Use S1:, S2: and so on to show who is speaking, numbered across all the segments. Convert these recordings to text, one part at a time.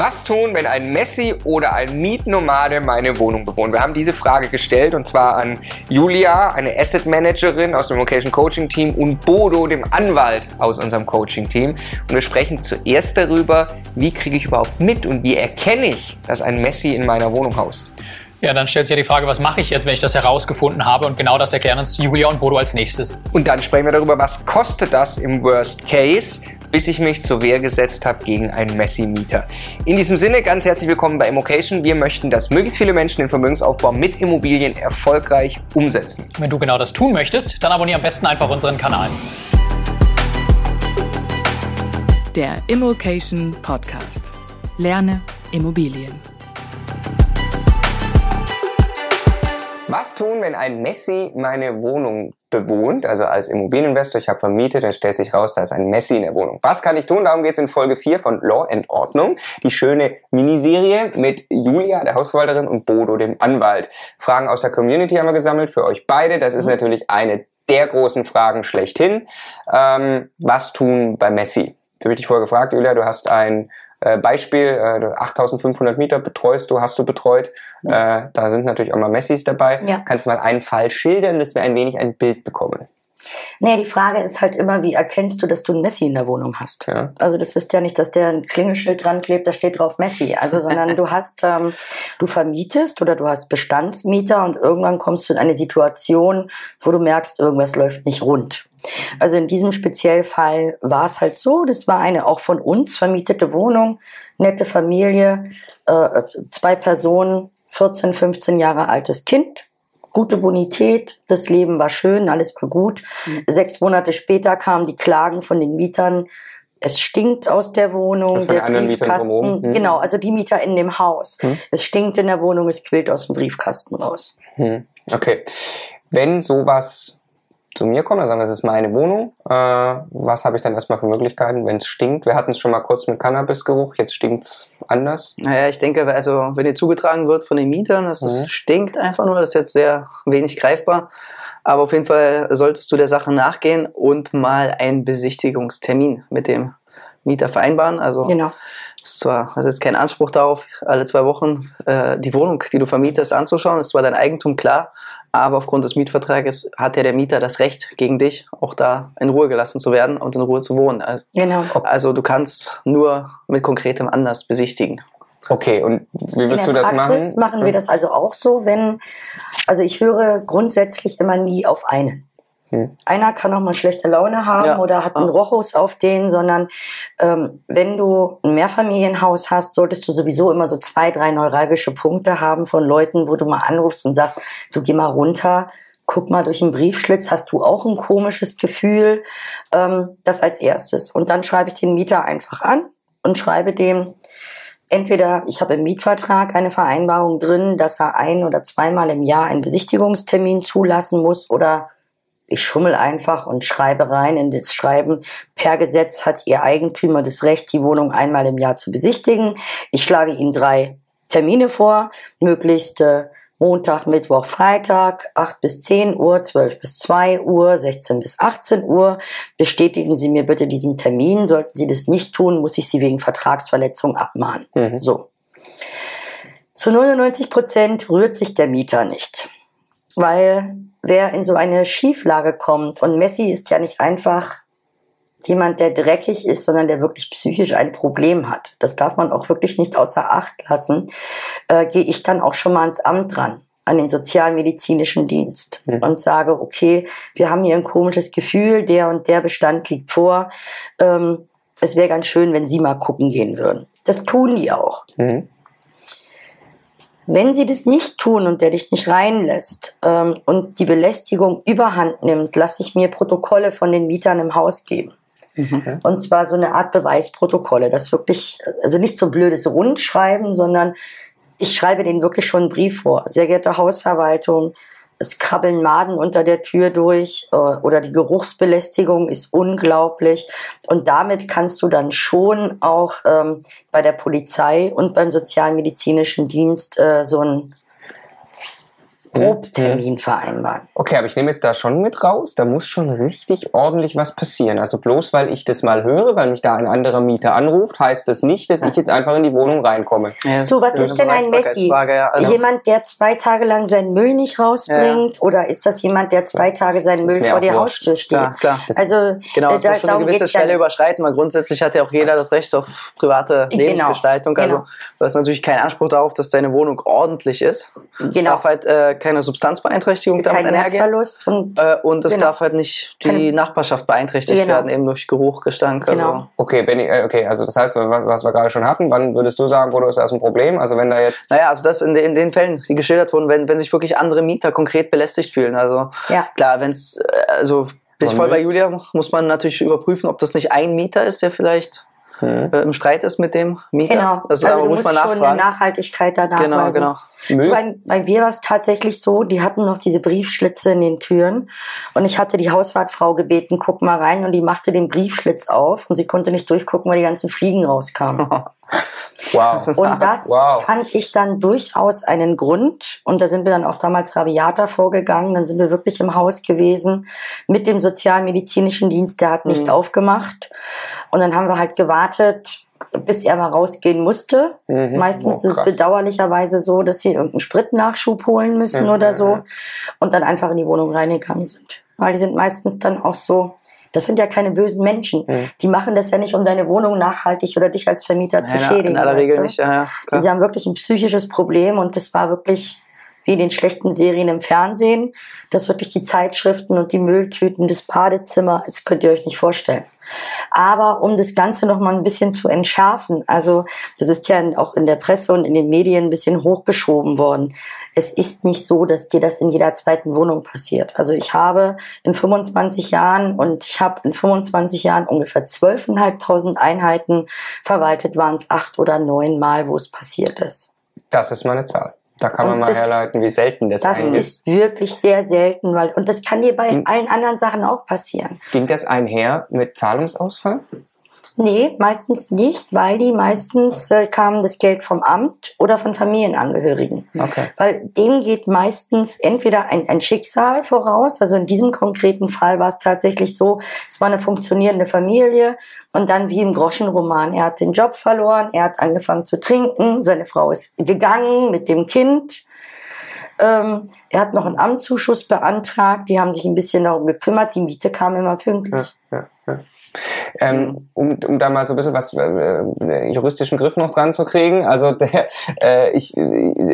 S1: Was tun, wenn ein Messi oder ein Mietnomade meine Wohnung bewohnt? Wir haben diese Frage gestellt und zwar an Julia, eine Asset Managerin aus dem Location Coaching Team und Bodo, dem Anwalt aus unserem Coaching Team. Und wir sprechen zuerst darüber, wie kriege ich überhaupt mit und wie erkenne ich, dass ein Messi in meiner Wohnung haust.
S2: Ja, dann stellt sich ja die Frage, was mache ich jetzt, wenn ich das herausgefunden habe? Und genau das erklären uns Julia und Bodo als nächstes.
S1: Und dann sprechen wir darüber, was kostet das im Worst Case? Bis ich mich zur Wehr gesetzt habe gegen einen Messi-Mieter. In diesem Sinne ganz herzlich willkommen bei Immocation. Wir möchten, dass möglichst viele Menschen den Vermögensaufbau mit Immobilien erfolgreich umsetzen.
S2: Wenn du genau das tun möchtest, dann abonniere am besten einfach unseren Kanal.
S3: Der Immocation Podcast. Lerne Immobilien.
S1: Was tun, wenn ein Messi meine Wohnung bewohnt, also als Immobilieninvestor, ich habe vermietet, dann stellt sich raus, da ist ein Messi in der Wohnung. Was kann ich tun? Darum geht es in Folge 4 von Law and Ordnung, die schöne Miniserie mit Julia, der Hausverwalterin, und Bodo, dem Anwalt. Fragen aus der Community haben wir gesammelt für euch beide. Das ist mhm. natürlich eine der großen Fragen schlechthin. Ähm, was tun bei Messi? Jetzt habe ich dich vorher gefragt, Julia, du hast ein äh, Beispiel, äh, 8500 Mieter betreust du, hast du betreut. Äh, da sind natürlich auch mal Messis dabei. Ja. Kannst du mal einen Fall schildern, dass wir ein wenig ein Bild bekommen?
S4: Nee, die Frage ist halt immer, wie erkennst du, dass du ein Messi in der Wohnung hast? Ja. Also das ist ja nicht, dass der ein Klingelschild dran klebt, da steht drauf Messi. Also, sondern du hast, ähm, du vermietest oder du hast Bestandsmieter und irgendwann kommst du in eine Situation, wo du merkst, irgendwas läuft nicht rund. Also in diesem speziellen Fall war es halt so, das war eine auch von uns vermietete Wohnung, nette Familie, äh, zwei Personen, 14, 15 Jahre altes Kind, gute Bonität, das Leben war schön, alles war gut. Mhm. Sechs Monate später kamen die Klagen von den Mietern, es stinkt aus der Wohnung,
S1: der Briefkasten.
S4: Mhm. Genau, also die Mieter in dem Haus. Mhm. Es stinkt in der Wohnung, es quillt aus dem Briefkasten raus.
S1: Mhm. Okay. Wenn sowas zu mir kommen, sagen, das ist meine Wohnung. Äh, was habe ich dann erstmal für Möglichkeiten, wenn es stinkt? Wir hatten es schon mal kurz mit Cannabisgeruch, jetzt stinkt es anders.
S5: Naja, ich denke, also wenn dir zugetragen wird von den Mietern, dass es mhm. stinkt einfach nur, das ist jetzt sehr wenig greifbar. Aber auf jeden Fall solltest du der Sache nachgehen und mal einen Besichtigungstermin mit dem Mieter vereinbaren. Also genau. ist zwar hast jetzt keinen Anspruch darauf, alle zwei Wochen äh, die Wohnung, die du vermietest, anzuschauen. Das ist zwar dein Eigentum, klar, aber aufgrund des Mietvertrages hat ja der Mieter das Recht gegen dich, auch da in Ruhe gelassen zu werden und in Ruhe zu wohnen. Also, genau. also du kannst nur mit konkretem Anlass besichtigen.
S1: Okay, und wie willst du das
S4: Praxis machen? machen wir hm. das also auch so, wenn, also ich höre grundsätzlich immer nie auf einen. Hm. Einer kann auch mal schlechte Laune haben ja. oder hat einen Rochus auf den, sondern ähm, wenn du ein Mehrfamilienhaus hast, solltest du sowieso immer so zwei, drei neuralgische Punkte haben von Leuten, wo du mal anrufst und sagst, du geh mal runter, guck mal durch den Briefschlitz, hast du auch ein komisches Gefühl? Ähm, das als erstes. Und dann schreibe ich den Mieter einfach an und schreibe dem, entweder ich habe im Mietvertrag eine Vereinbarung drin, dass er ein oder zweimal im Jahr einen Besichtigungstermin zulassen muss oder ich schummel einfach und schreibe rein in das Schreiben. Per Gesetz hat Ihr Eigentümer das Recht, die Wohnung einmal im Jahr zu besichtigen. Ich schlage Ihnen drei Termine vor, möglichst äh, Montag, Mittwoch, Freitag, 8 bis 10 Uhr, 12 bis 2 Uhr, 16 bis 18 Uhr. Bestätigen Sie mir bitte diesen Termin. Sollten Sie das nicht tun, muss ich Sie wegen Vertragsverletzung abmahnen. Mhm. So. Zu 99 Prozent rührt sich der Mieter nicht, weil wer in so eine Schieflage kommt. Und Messi ist ja nicht einfach jemand, der dreckig ist, sondern der wirklich psychisch ein Problem hat. Das darf man auch wirklich nicht außer Acht lassen. Äh, Gehe ich dann auch schon mal ans Amt dran an den sozialmedizinischen Dienst mhm. und sage, okay, wir haben hier ein komisches Gefühl, der und der Bestand liegt vor. Ähm, es wäre ganz schön, wenn Sie mal gucken gehen würden. Das tun die auch. Mhm. Wenn sie das nicht tun und der dich nicht reinlässt ähm, und die Belästigung überhand nimmt, lasse ich mir Protokolle von den Mietern im Haus geben. Mhm. Und zwar so eine Art Beweisprotokolle, das wirklich, also nicht so blödes Rundschreiben, sondern ich schreibe denen wirklich schon einen Brief vor. Sehr geehrte Hausverwaltung, es krabbeln Maden unter der Tür durch äh, oder die Geruchsbelästigung ist unglaublich. Und damit kannst du dann schon auch ähm, bei der Polizei und beim sozialmedizinischen Dienst äh, so ein Probtermin vereinbaren.
S1: Okay, aber ich nehme jetzt da schon mit raus, da muss schon richtig ordentlich was passieren. Also bloß weil ich das mal höre, weil mich da ein anderer Mieter anruft, heißt das nicht, dass ich jetzt einfach in die Wohnung reinkomme.
S5: Ja,
S4: Du, was ist denn ein Messi?
S5: Ja, also,
S4: Jemand, der zwei Tage lang seinen Müll nicht rausbringt? Oder ist das jemand, der zwei Tage seinen Müll vor
S1: wurscht.
S4: Haustür steht?
S5: klar, klar.
S1: Das
S4: also,
S5: Genau,
S4: äh,
S5: es
S4: da-
S5: muss schon eine gewisse
S4: ja
S5: Schwelle
S4: nicht.
S5: überschreiten, weil grundsätzlich hat ja auch jeder das Recht auf private
S4: Genau,
S5: Lebensgestaltung. Also
S4: genau.
S5: du hast natürlich keinen Anspruch darauf, dass deine Wohnung ordentlich ist.
S4: Genau.
S5: darf halt äh, keine Substanzbeeinträchtigung damit
S4: Kein
S5: einhergehen.
S4: Wertverlust und
S5: Äh, und es
S4: Genau.
S5: darf halt nicht die
S4: Keine-
S5: Nachbarschaft beeinträchtigt
S4: Genau.
S5: werden, eben durch Geruch, Gestank.
S4: Genau.
S5: Also.
S1: Okay, Benny, äh, okay, also das heißt, was wir gerade schon hatten, wann würdest du sagen, Bodo, ist das ein Problem? Also wenn da jetzt
S5: Naja, also das in, den- in den Fällen, die geschildert wurden, wenn, wenn sich wirklich andere Mieter konkret belästigt fühlen. Also
S4: Ja.
S5: klar, wenn es, also bin ich voll bei Julia, muss man natürlich überprüfen, ob das nicht ein Mieter ist, der vielleicht
S1: hm,
S5: äh, im Streit ist mit dem Mieter.
S4: genau.
S5: Also,
S4: Also,
S5: da
S4: du
S5: muss
S4: musst
S5: man
S4: schon eine. Nachhaltigkeit da
S5: Genau,
S4: nachweisen.
S5: genau.
S1: Müll,
S4: Bei, bei mir war es tatsächlich so, die hatten noch diese Briefschlitze in den Türen und ich hatte die Hauswartfrau gebeten, guck mal rein und die machte den Briefschlitz auf und sie konnte nicht durchgucken, weil die ganzen Fliegen rauskamen.
S1: wow.
S4: Und das
S1: Wow.
S4: fand ich dann durchaus einen Grund. Und da sind wir dann auch damals rabiater vorgegangen. Dann sind wir wirklich im Haus gewesen mit dem sozialmedizinischen Dienst. Der hat nicht
S5: Mhm.
S4: aufgemacht. Und dann haben wir halt gewartet, bis er mal rausgehen musste.
S1: Mhm.
S4: Meistens
S1: Oh,
S4: ist es bedauerlicherweise so, dass sie irgendeinen Spritnachschub holen müssen
S1: Mhm.
S4: oder so. Und dann einfach in die Wohnung reingegangen sind. Weil die sind meistens dann auch so, das sind ja keine bösen Menschen.
S1: Mhm.
S4: Die machen das ja nicht, um deine Wohnung nachhaltig oder dich als Vermieter zu
S5: Nein,
S4: schädigen.
S5: in aller Regel
S4: du?
S5: nicht, ja, ja. Klar.
S4: Sie haben wirklich ein psychisches Problem und das war wirklich wie den schlechten Serien im Fernsehen, dass wirklich die Zeitschriften und die Mülltüten, das Badezimmer, das könnt ihr euch nicht vorstellen. Aber um das Ganze noch mal ein bisschen zu entschärfen, also das ist ja auch in der Presse und in den Medien ein bisschen hochgeschoben worden. Es ist nicht so, dass dir das in jeder zweiten Wohnung passiert. Also ich habe in 25 Jahren und ich habe in 25 Jahren ungefähr 12.500 Einheiten verwaltet, waren es acht oder neun Mal, wo es passiert ist.
S1: Das ist mal eine Zahl. Da kann man
S4: Und
S1: mal
S4: das-
S1: herleiten, wie selten das,
S4: Das
S1: eigentlich ist.
S4: ist wirklich sehr selten, weil, und das kann dir bei
S1: Hm.
S4: allen anderen Sachen auch passieren.
S1: Ging das einher mit Zahlungsausfall?
S4: Nee, meistens nicht, weil die meistens äh, kam das Geld vom Amt oder von Familienangehörigen.
S1: Okay.
S4: Weil dem geht meistens entweder ein, ein Schicksal voraus, also in diesem konkreten Fall war es tatsächlich so, es war eine funktionierende Familie und dann wie im Groschenroman, er hat den Job verloren, er hat angefangen zu trinken, seine Frau ist gegangen mit dem Kind. Ähm, er hat noch einen Amtszuschuss beantragt, die haben sich ein bisschen darum gekümmert, die Miete kam immer pünktlich.
S1: Ja, ja. Ähm, um, um da mal so ein bisschen was äh, äh, juristischen Griff noch dran zu kriegen. Also der, äh, ich,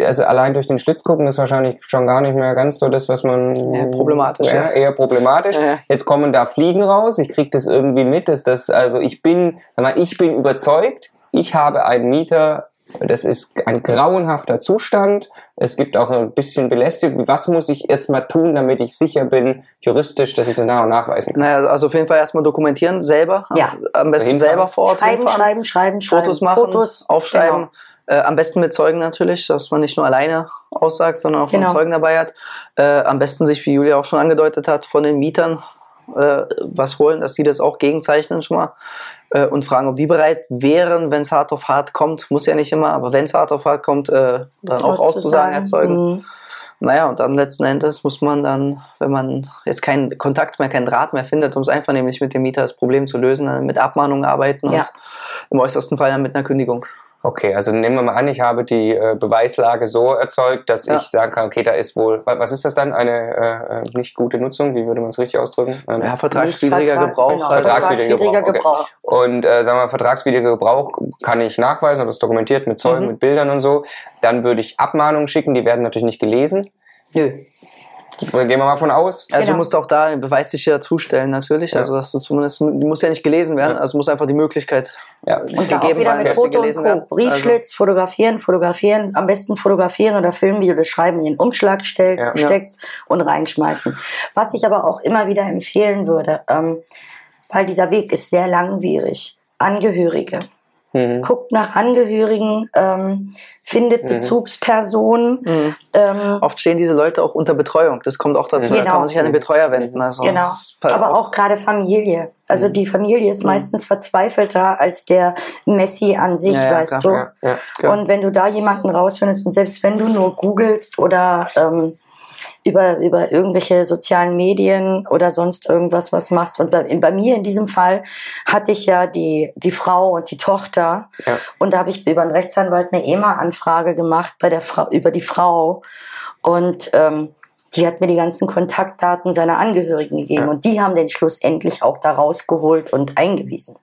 S1: also allein durch den Schlitz gucken ist wahrscheinlich schon gar nicht mehr ganz so das, was man
S5: Ja, problematisch,
S1: ja, eher problematisch.
S5: Ja.
S1: Jetzt kommen da Fliegen raus. Ich krieg das irgendwie mit, dass das also ich bin, sag mal, ich bin überzeugt. Ich habe einen Mieter. Das ist ein grauenhafter Zustand. Es gibt auch ein bisschen Belästigung. Was muss ich erstmal tun, damit ich sicher bin, juristisch, dass ich das nach und nachweisen kann?
S5: Naja, also auf jeden Fall erstmal dokumentieren, selber.
S4: Ja.
S5: Am besten
S1: Hinfahren.
S5: selber vor Ort
S4: Schreiben,
S5: hinfahren.
S4: schreiben, schreiben, schreiben.
S5: Fotos machen,
S4: Fotos,
S5: aufschreiben.
S4: Genau.
S5: Äh, am besten mit Zeugen natürlich, dass man nicht nur alleine aussagt, sondern auch
S4: Genau.
S5: einen Zeugen dabei hat. Äh, am besten sich, wie Julia auch schon angedeutet hat, von den Mietern äh, was holen, dass sie das auch gegenzeichnen schon mal äh, und fragen, ob die bereit wären, wenn es hart auf hart kommt. Muss ja nicht immer, aber wenn es hart auf hart kommt, äh, dann auch auszusagen als Zeugen.
S4: Mhm.
S5: Naja, und dann letzten Endes muss man dann, wenn man jetzt keinen Kontakt mehr, keinen Draht mehr findet, um es einfach nämlich mit dem Mieter das Problem zu lösen, dann mit Abmahnungen arbeiten
S4: Ja.
S5: und im äußersten Fall dann mit einer Kündigung.
S1: Okay, also nehmen wir mal an, ich habe die äh, Beweislage so erzeugt, dass
S5: Ja.
S1: ich sagen kann, okay, da ist wohl, wa- was ist das dann, eine äh, äh, nicht gute Nutzung, wie würde man es richtig ausdrücken? Ähm,
S5: Ja, vertragswidriger
S4: Vertrag-
S5: Gebrauch.
S4: Genau,
S1: Vertragswidriger
S4: vertragswidriger
S1: Gebrauch, okay.
S4: Gebrauch.
S1: Und äh, sagen wir, vertragswidriger Gebrauch kann ich nachweisen, habe das dokumentiert mit Zeugen,
S5: Mhm.
S1: mit Bildern und so. Dann würde ich Abmahnungen schicken, die werden natürlich nicht gelesen.
S4: Nö.
S1: Gehen wir mal von aus.
S5: Also
S4: Genau.
S5: du musst auch da eine beweissicher zustellen natürlich,
S1: Ja.
S5: also dass du zumindest, die muss ja nicht gelesen werden,
S1: Ja.
S5: also muss einfach die Möglichkeit
S1: Ja.
S4: Und da auch wieder mit Foto und Co.
S5: werden. Also
S4: Briefschlitz, fotografieren, fotografieren, am besten fotografieren oder filmen, wie du das Schreiben in den Umschlag stell,
S1: Ja.
S4: steckst und reinschmeißen. Was ich aber auch immer wieder empfehlen würde, ähm, weil dieser Weg ist sehr langwierig. Angehörige.
S1: Mhm.
S4: Guckt nach Angehörigen, ähm, findet
S1: Mhm.
S4: Bezugspersonen.
S5: Mhm.
S4: Ähm,
S5: Oft stehen diese Leute auch unter Betreuung. Das kommt auch dazu. Da
S4: Genau.
S5: kann man sich an den Betreuer wenden. Also
S4: Genau. Aber auch gerade Familie. Also die Familie ist meistens verzweifelter als der Messi an sich,
S5: Ja, ja,
S4: weißt
S5: klar.
S4: du.
S1: Ja.
S4: Und wenn du da jemanden rausfindest und selbst wenn du nur googelst oder ähm, über, über irgendwelche sozialen Medien oder sonst irgendwas was machst. Und bei, bei mir in diesem Fall hatte ich ja die, die Frau und die Tochter. Ja. Und da habe ich über einen Rechtsanwalt eine EMA-Anfrage gemacht bei der Frau, über die Frau. Und ähm, die hat mir die ganzen Kontaktdaten seiner Angehörigen gegeben ja. und die haben den schlussendlich auch da rausgeholt und eingewiesen.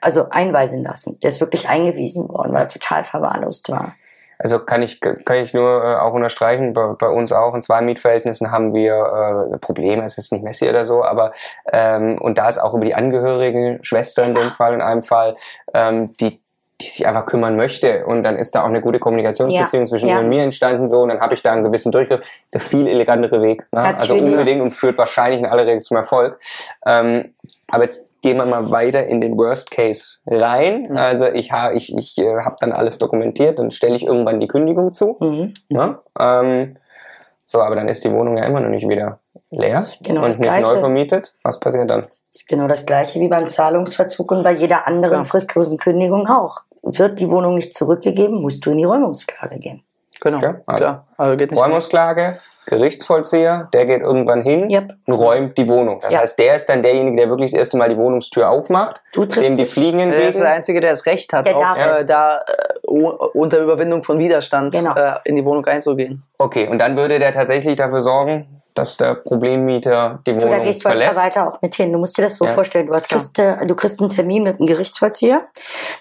S4: Also einweisen lassen. Der ist wirklich eingewiesen worden, weil er total verwahrlost war.
S1: Also kann ich, kann ich nur äh, auch unterstreichen, bei, bei, uns auch in zwei Mietverhältnissen haben wir äh, Probleme, es ist nicht Messi oder so, aber ähm, und da ist auch über die Angehörigen, Schwester in dem Fall, in einem Fall, ähm, die die sich einfach kümmern möchte und dann ist da auch eine gute Kommunikationsbeziehung ja, zwischen ja. und mir entstanden so und dann habe ich da einen gewissen Durchgriff. Ist der viel elegantere Weg, ne? also unbedingt und führt wahrscheinlich in aller Regel zum Erfolg. Ähm, aber jetzt gehen wir mal weiter in den Worst Case rein. Mhm. Also ich habe ich, ich äh, habe dann alles dokumentiert, dann stelle ich irgendwann die Kündigung zu. Mhm. Ne? Ähm, so, aber dann ist die Wohnung ja immer noch nicht wieder leer genau und nicht Gleiche. neu vermietet. Was passiert dann? Das
S4: ist genau das Gleiche wie beim Zahlungsverzug und bei jeder anderen ja. fristlosen Kündigung auch. Wird die Wohnung nicht zurückgegeben, musst du in die Räumungsklage gehen.
S1: Genau, okay, also klar. Also geht nicht Räumungsklage, Gerichtsvollzieher, der geht irgendwann hin yep. und räumt die Wohnung. Das ja. heißt, der ist dann derjenige, der wirklich das erste Mal die Wohnungstür aufmacht,
S4: du dem
S1: die Fliegen entgegen.
S5: Der ist der Einzige, der das Recht hat, auch äh, da äh, unter Überwindung von Widerstand genau. äh, in die Wohnung einzugehen.
S1: Okay, und dann würde der tatsächlich dafür sorgen, dass der Problemmieter die Wohnung verlässt. Da gehst du als
S4: Verwalter auch mit hin. Du musst dir das so ja. vorstellen. Du, hast, kriegst, du kriegst einen Termin mit einem Gerichtsvollzieher.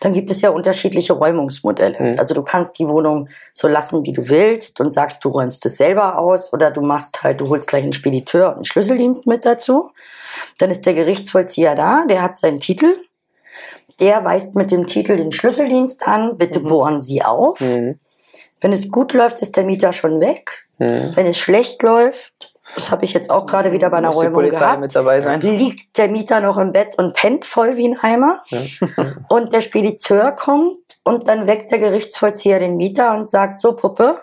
S4: Dann gibt es ja unterschiedliche Räumungsmodelle. Mhm. Also du kannst die Wohnung so lassen, wie du willst und sagst, du räumst es selber aus oder du machst halt, du holst gleich einen Spediteur und einen Schlüsseldienst mit dazu. Dann ist der Gerichtsvollzieher da, der hat seinen Titel. Der weist mit dem Titel den Schlüsseldienst an. Bitte mhm. bohren Sie auf. Mhm. Wenn es gut läuft, ist der Mieter schon weg. Mhm. Wenn es schlecht läuft, das habe ich jetzt auch gerade wieder bei einer Muss Räumung die Polizei gehabt.
S5: mit dabei sein.
S4: Liegt der Mieter noch im Bett und pennt voll wie ein Eimer. und der Spediteur kommt und dann weckt der Gerichtsvollzieher den Mieter und sagt, so Puppe,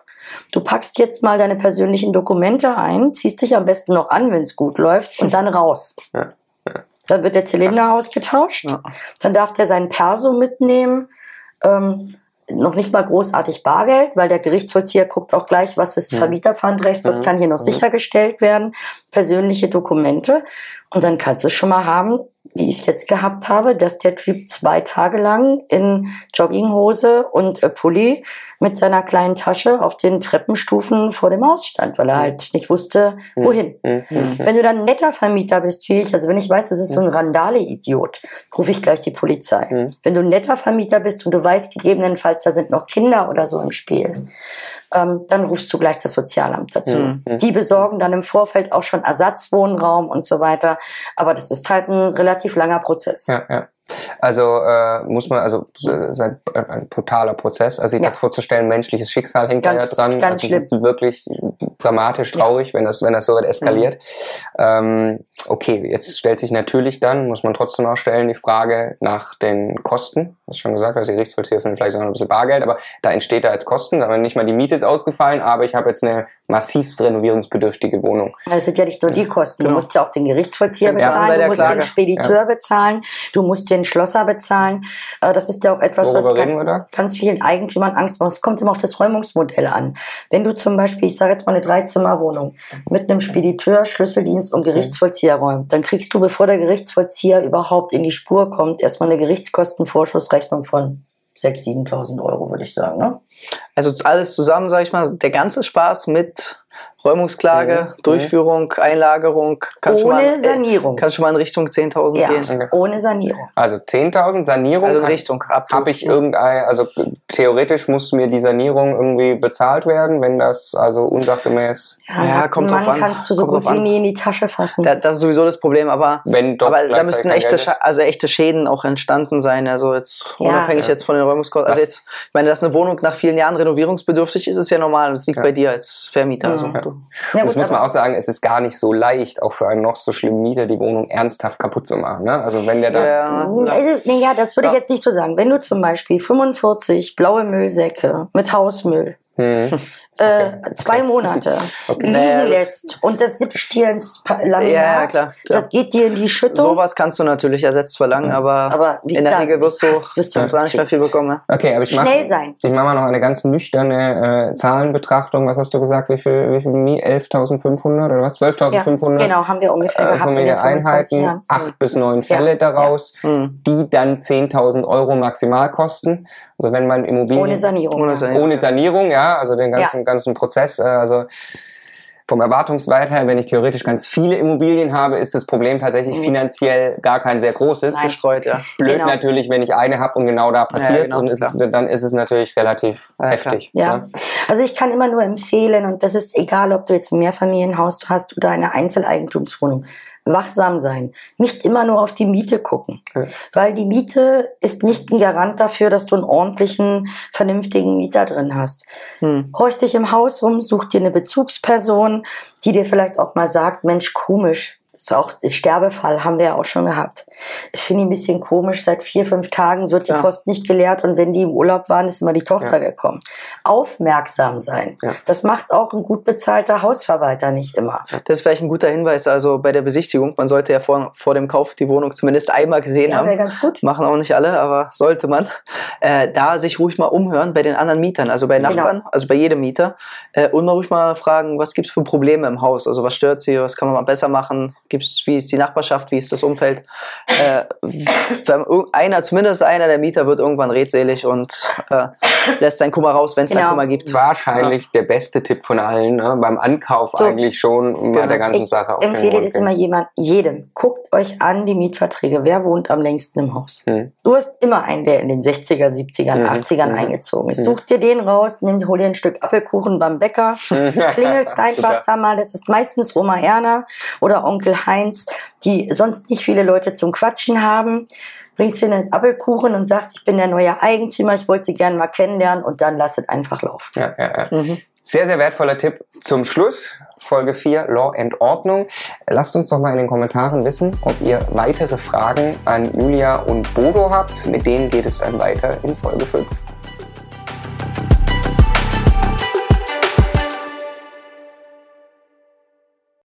S4: du packst jetzt mal deine persönlichen Dokumente ein, ziehst dich am besten noch an, wenn es gut läuft und dann raus. Ja. Dann wird der Zylinder ausgetauscht. Ja. Dann darf der seinen Perso mitnehmen. Ähm, noch nicht mal großartig Bargeld, weil der Gerichtsvollzieher guckt auch gleich, was ist Vermieterpfandrecht, was kann hier noch sichergestellt werden, persönliche Dokumente. Und dann kannst du schon mal haben, wie ich es jetzt gehabt habe, dass der Typ zwei Tage lang in Jogginghose und äh, Pulli mit seiner kleinen Tasche auf den Treppenstufen vor dem Haus stand, weil er halt nicht wusste, wohin. Mhm. Mhm. Wenn du dann ein netter Vermieter bist wie ich, also wenn ich weiß, das ist so ein Randale-Idiot, rufe ich gleich die Polizei. Mhm. Wenn du ein netter Vermieter bist und du weißt gegebenenfalls, da sind noch Kinder oder so im Spiel, ähm, dann rufst du gleich das Sozialamt dazu. Mhm. Die besorgen dann im Vorfeld auch schon Ersatzwohnraum und so weiter. Aber das ist halt ein relativ langer Prozess.
S1: Ja, ja. Also äh, muss man, also es ist ein, ein brutaler Prozess, also sich ja. das vorzustellen, menschliches Schicksal hängt da ja dran. Ganz also es ist wirklich dramatisch traurig, ja. wenn das, wenn das so weit eskaliert. Mhm. Ähm, okay, jetzt stellt sich natürlich dann, muss man trotzdem auch stellen, die Frage nach den Kosten. Du hast schon gesagt, also die Gerichtsvollzieher finden vielleicht noch ein bisschen Bargeld, aber da entsteht da jetzt Kosten, aber nicht mal die Miete ist ausgefallen, aber ich habe jetzt eine massivst renovierungsbedürftige Wohnung.
S4: Das sind ja nicht nur die Kosten, du genau. musst ja auch den Gerichtsvollzieher bezahlen, du musst Klage. den Spediteur bezahlen, du musst den Schlosser bezahlen. Äh, das ist ja auch etwas, Worüber was ganz, ganz vielen Eigentümern Angst macht. Es kommt immer auf das Räumungsmodell an. Wenn du zum Beispiel, ich sage jetzt mal eine Dreizimmerwohnung mit einem Spediteur, Schlüsseldienst und Gerichtsvollzieher räumt, dann kriegst du, bevor der Gerichtsvollzieher überhaupt in die Spur kommt, erstmal eine Gerichtskostenvorschussrechnung von 6.000, 7.000 Euro, würde ich sagen. Ne?
S5: Also alles zusammen, sage ich mal, der ganze Spaß mit Räumungsklage, mhm. Durchführung, Einlagerung.
S4: Kann ohne schon mal, Sanierung.
S5: Kann schon mal in Richtung 10.000 ja, gehen.
S4: Ohne Sanierung.
S1: Also 10.000 Sanierung.
S5: Also in Richtung.
S1: Habe ich irgendein, also theoretisch muss mir die Sanierung irgendwie bezahlt werden, wenn das also unsachgemäß.
S4: Ja, ja kommt drauf an. kannst du so gut wie nie in die Tasche fassen.
S5: Da, das ist sowieso das Problem, aber, wenn aber da müssten echte, also echte Schäden auch entstanden sein. Also jetzt ja. unabhängig jetzt von den Räumungskosten. Also jetzt, ich meine, dass eine Wohnung nach vielen Jahren renovierungsbedürftig ist, ist ja normal. Das liegt bei dir als Vermieter. Also,
S1: ja, das muss man auch sagen, es ist gar nicht so leicht, auch für einen noch so schlimmen Mieter die Wohnung ernsthaft kaputt zu machen. Ne? Also wenn der das. Ja,
S4: also, nee, ja das würde ich jetzt nicht so sagen. Wenn du zum Beispiel 45 blaue Müllsäcke mit Hausmüll hm. äh, zwei Monate liegen
S5: Naja, das-
S4: lässt und das sippt dir ins Laminat,
S5: Ja, ja, klar, klar.
S4: das geht dir in die Schüttung.
S5: Sowas kannst du natürlich ersetzt verlangen, aber,
S4: Aber wie
S5: in der Regel wirst du,
S4: wirst du
S5: du
S4: nicht
S5: mehr viel bekommen. ja.
S1: Okay, aber ich mache
S4: Schnell sein.
S1: ich mach mal noch eine ganz nüchterne äh, Zahlenbetrachtung. Was hast du gesagt? Wie viel, wie viel Mi- 11.500 oder was? 12.500?
S4: Ja, genau, haben wir ungefähr
S1: äh,
S4: gehabt in den 25
S1: Familieneinheiten,
S4: Jahren.
S1: acht bis neun
S4: Ja,
S1: Fälle
S4: ja.
S1: daraus,
S5: Hm.
S1: die dann 10.000 Euro maximal kosten. Also wenn man Immobilien
S4: Ohne Sanierung.
S5: Ohne
S4: ja.
S5: Sanierung.
S1: ohne Sanierung, ja, also den ganzen, ganzen Prozess, äh, also vom Erwartungswert her, wenn ich theoretisch ganz viele Immobilien habe, ist das Problem tatsächlich
S4: Mhm.
S1: finanziell gar kein sehr großes.
S4: Nein.
S5: Gestreut, ja.
S1: Blöd
S4: Genau.
S1: natürlich, wenn ich eine habe und genau da passiert
S5: genau,
S1: und
S5: klar.
S1: dann ist es natürlich relativ
S5: Ja,
S1: heftig.
S4: Ja, also ich kann immer nur empfehlen, und das ist egal, ob du jetzt ein Mehrfamilienhaus hast oder eine Einzeleigentumswohnung, wachsam sein. Nicht immer nur auf die Miete gucken.
S1: Ja.
S4: Weil die Miete ist nicht ein Garant dafür, dass du einen ordentlichen, vernünftigen Mieter drin hast.
S5: Hm.
S4: Horch dich im Haus rum, such dir eine Bezugsperson, die dir vielleicht auch mal sagt, Mensch, komisch. Ist auch Sterbefall, haben wir ja auch schon gehabt. Ich finde ihn ein bisschen komisch, seit vier, fünf Tagen wird die
S5: Ja.
S4: Post nicht geleert und wenn die im Urlaub waren, ist immer die Tochter
S1: Ja.
S4: gekommen. Aufmerksam sein.
S1: Ja.
S4: Das macht auch ein gut bezahlter Hausverwalter nicht immer.
S5: Das ist vielleicht ein guter Hinweis, also bei der Besichtigung. Man sollte ja vor, vor dem Kauf die Wohnung zumindest einmal gesehen haben.
S4: ganz gut.
S5: Machen auch nicht alle, aber sollte man. Äh, da sich ruhig mal umhören bei den anderen Mietern, also bei
S4: Genau.
S5: Nachbarn, also bei jedem Mieter. Äh, und mal ruhig mal fragen, was gibt es für Probleme im Haus? Also was stört sie, was kann man mal besser machen? Gibt's, wie ist die Nachbarschaft, wie ist das Umfeld? Äh, einer, zumindest einer der Mieter wird irgendwann redselig und äh, lässt seinen Kummer raus, wenn es
S4: Genau.
S5: Kummer gibt.
S1: Wahrscheinlich der beste Tipp von allen, ne? beim Ankauf
S4: So.
S1: eigentlich schon bei
S5: Genau.
S1: der ganzen
S4: Ich
S1: Sache. auf den
S4: empfehle das immer jemand, jedem. Guckt euch an die Mietverträge. Wer wohnt am längsten im Haus?
S1: Hm.
S4: Du hast immer einen, der in den 60er, 70ern,
S1: Mhm.
S4: 80ern
S1: Mhm.
S4: eingezogen ist. Such dir den raus, nimm, hol dir ein Stück Apfelkuchen beim Bäcker, klingelst einfach da mal. Das ist meistens Oma Erna oder Onkel Heinz, die sonst nicht viele Leute zum Quatschen haben. Bringst dir einen Apfelkuchen und sagst, ich bin der neue Eigentümer, ich wollte sie gerne mal kennenlernen und dann lass es einfach laufen.
S1: Ja, ja, ja.
S5: Mhm.
S1: Sehr, sehr wertvoller Tipp zum Schluss. Folge 4, Law and Ordnung. Lasst uns doch mal in den Kommentaren wissen, ob ihr weitere Fragen an Julia und Bodo habt. Mit denen geht es dann weiter in Folge 5.